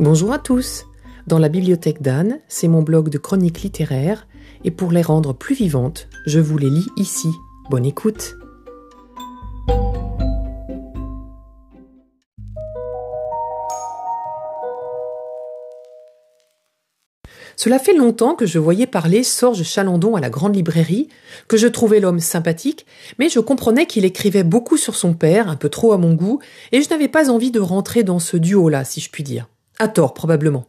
Bonjour à tous. Dans la bibliothèque d'Anne, c'est mon blog de chroniques littéraires, et pour les rendre plus vivantes, je vous les lis ici. Bonne écoute. Cela fait longtemps que je voyais parler Sorge Chalandon à la grande librairie, que je trouvais l'homme sympathique, mais je comprenais qu'il écrivait beaucoup sur son père, un peu trop à mon goût, et je n'avais pas envie de rentrer dans ce duo-là, si je puis dire. À tort, probablement.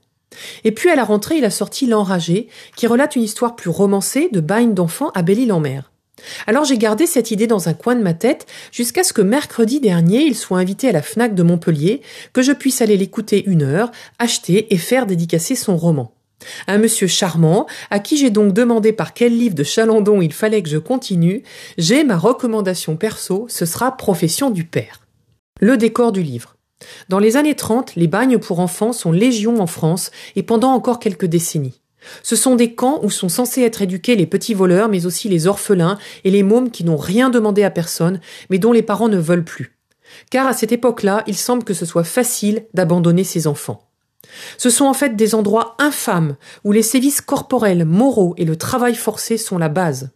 Et puis à la rentrée, il a sorti L'Enragé, qui relate une histoire plus romancée de bagne d'enfants à Belle-Île-en-Mer. Alors j'ai gardé cette idée dans un coin de ma tête jusqu'à ce que mercredi dernier il soit invité à la FNAC de Montpellier, que je puisse aller l'écouter une heure, acheter et faire dédicacer son roman. Un monsieur charmant, à qui j'ai donc demandé par quel livre de Chalandon il fallait que je continue, j'ai ma recommandation perso, ce sera Profession du Père. Le décor du livre. Dans les années 30, les bagnes pour enfants sont légion en France et pendant encore quelques décennies. Ce sont des camps où sont censés être éduqués les petits voleurs, mais aussi les orphelins et les mômes qui n'ont rien demandé à personne, mais dont les parents ne veulent plus. Car à cette époque-là, il semble que ce soit facile d'abandonner ses enfants. Ce sont en fait des endroits infâmes où les sévices corporels, moraux et le travail forcé sont la base.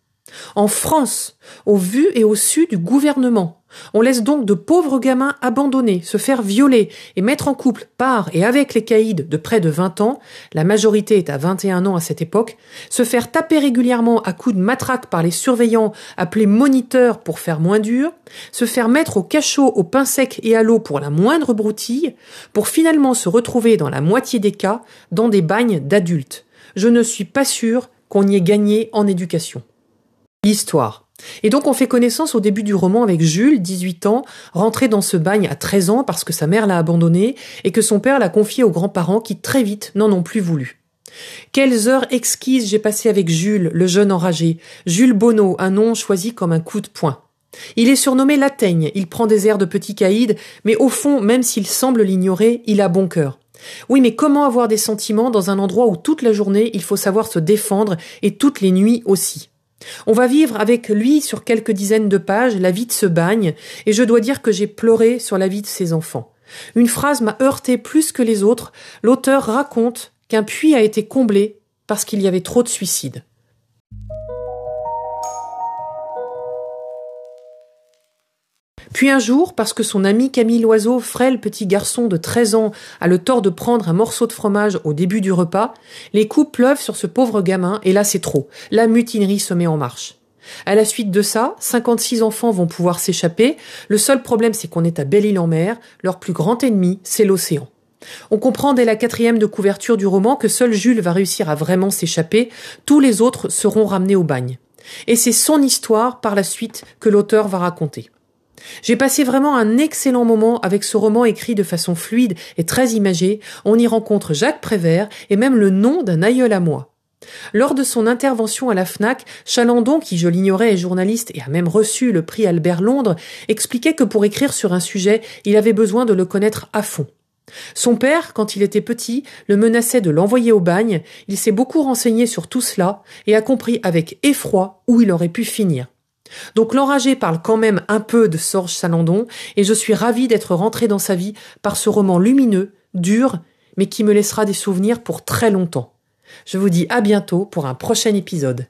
En France, au vu et au su du gouvernement, on laisse donc de pauvres gamins abandonnés, se faire violer et mettre en couple par et avec les caïds de près de 20 ans, la majorité est à 21 ans à cette époque, se faire taper régulièrement à coups de matraque par les surveillants appelés moniteurs pour faire moins dur, se faire mettre au cachot, au pain sec et à l'eau pour la moindre broutille, pour finalement se retrouver dans la moitié des cas dans des bagnes d'adultes. Je ne suis pas sûr qu'on y ait gagné en éducation. L'histoire. Et donc on fait connaissance au début du roman avec Jules, 18 ans, rentré dans ce bagne à 13 ans parce que sa mère l'a abandonné et que son père l'a confié aux grands-parents qui très vite n'en ont plus voulu. Quelles heures exquises j'ai passées avec Jules, le jeune enragé, Jules Bonneau, un nom choisi comme un coup de poing. Il est surnommé Lateigne, il prend des airs de petit caïd, mais au fond, même s'il semble l'ignorer, il a bon cœur. Oui, mais comment avoir des sentiments dans un endroit où toute la journée il faut savoir se défendre et toutes les nuits aussi? On va vivre avec lui sur quelques dizaines de pages la vie de ce bagne, et je dois dire que j'ai pleuré sur la vie de ses enfants. Une phrase m'a heurté plus que les autres. L'auteur raconte qu'un puits a été comblé parce qu'il y avait trop de suicides. Puis un jour, parce que son ami Camille Loiseau, frêle petit garçon de 13 ans, a le tort de prendre un morceau de fromage au début du repas, les coups pleuvent sur ce pauvre gamin, et là c'est trop. La mutinerie se met en marche. À la suite de ça, 56 enfants vont pouvoir s'échapper. Le seul problème, c'est qu'on est à Belle-Île-en-Mer. Leur plus grand ennemi, c'est l'océan. On comprend dès la quatrième de couverture du roman que seul Jules va réussir à vraiment s'échapper. Tous les autres seront ramenés au bagne. Et c'est son histoire, par la suite, que l'auteur va raconter. J'ai passé vraiment un excellent moment avec ce roman écrit de façon fluide et très imagée. On y rencontre Jacques Prévert et même le nom d'un aïeul à moi. Lors de son intervention à la FNAC, Chalandon, qui je l'ignorais est journaliste et a même reçu le prix Albert Londres, expliquait que pour écrire sur un sujet, il avait besoin de le connaître à fond. Son père, quand il était petit, le menaçait de l'envoyer au bagne, il s'est beaucoup renseigné sur tout cela et a compris avec effroi où il aurait pu finir. Donc l'enragé parle quand même un peu de Sorge Salandon, et je suis ravie d'être rentrée dans sa vie par ce roman lumineux, dur, mais qui me laissera des souvenirs pour très longtemps. Je vous dis à bientôt pour un prochain épisode.